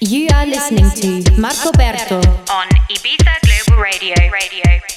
You are listening to Marco Berto on Ibiza Global Radio. Radio.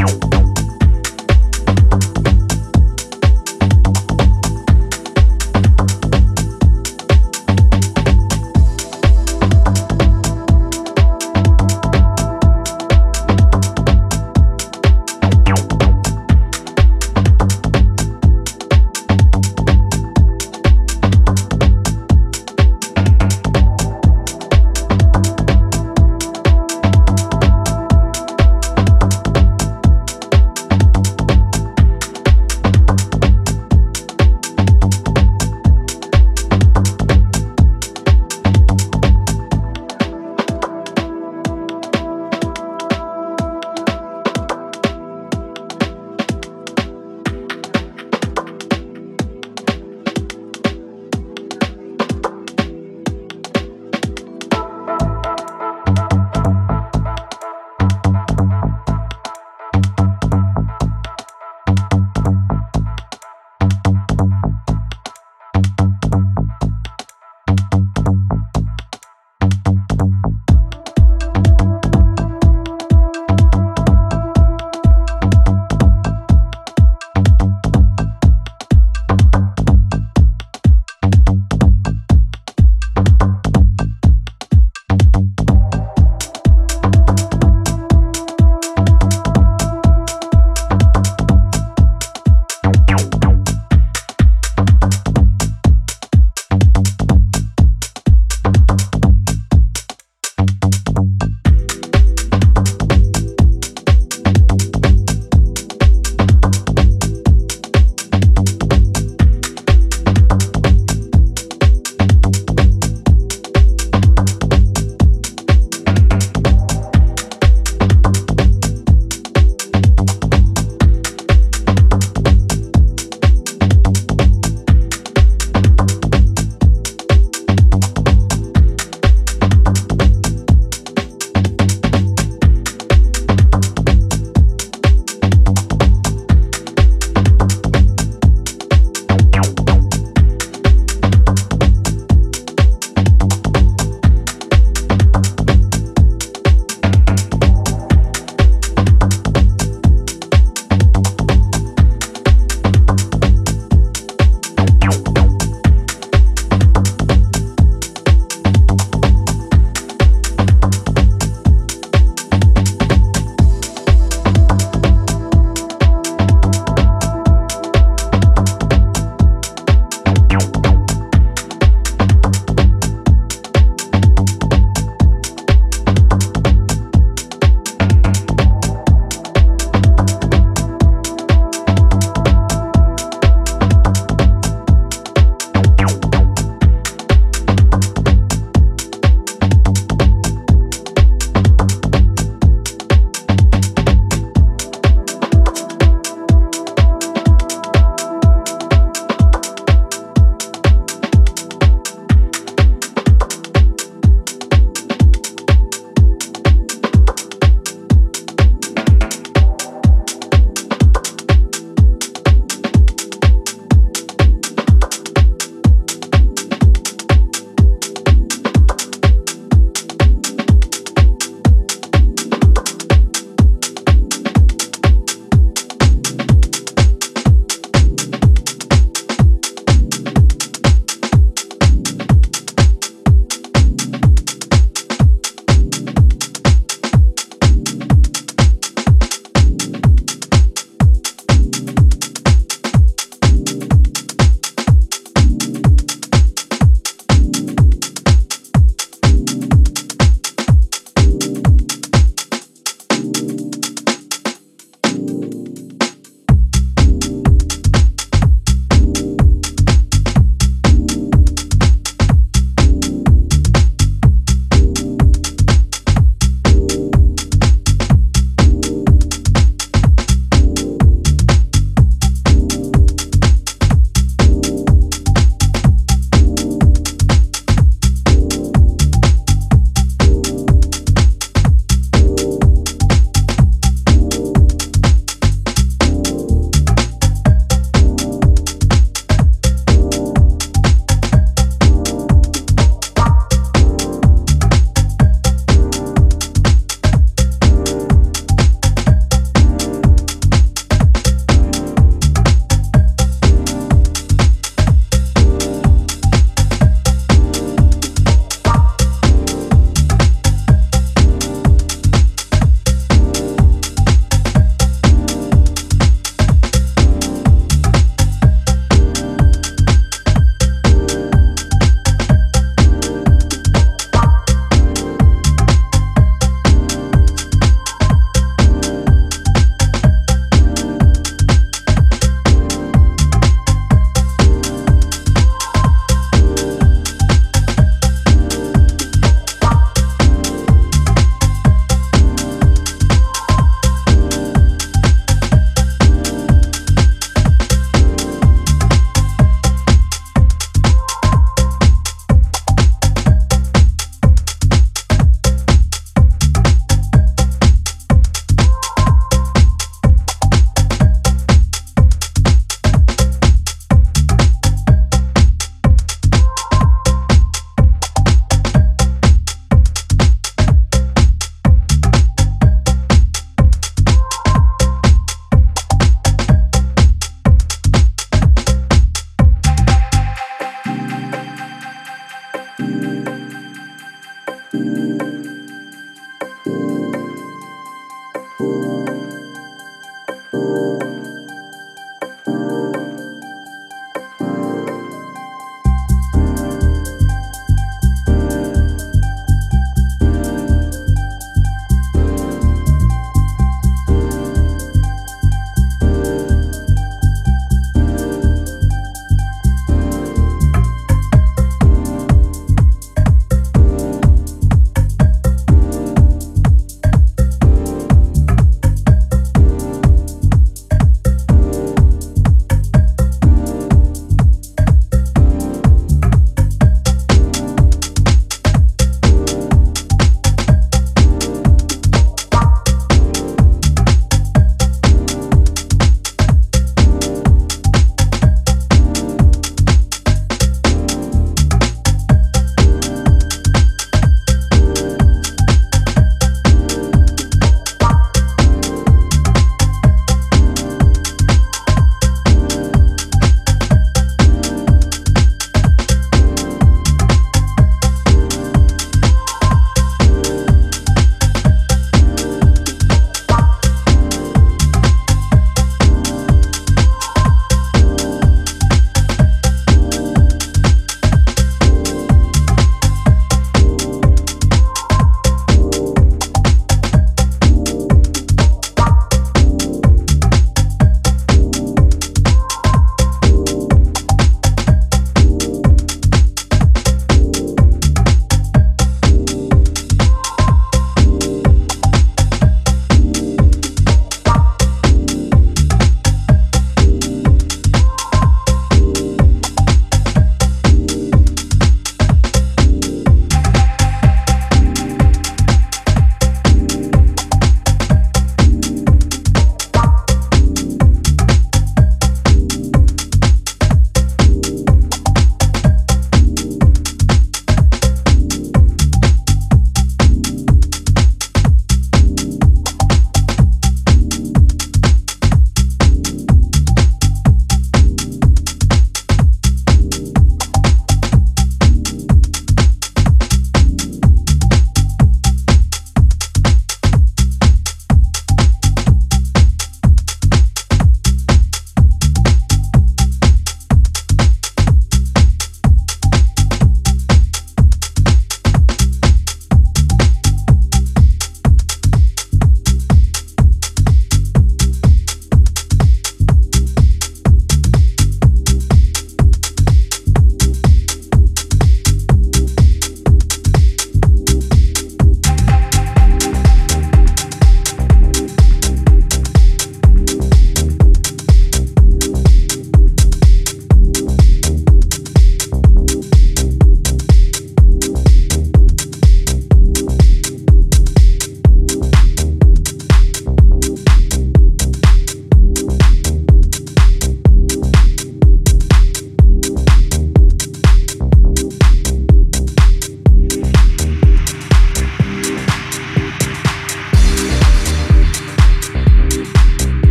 you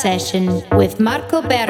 Session with Marco Berto.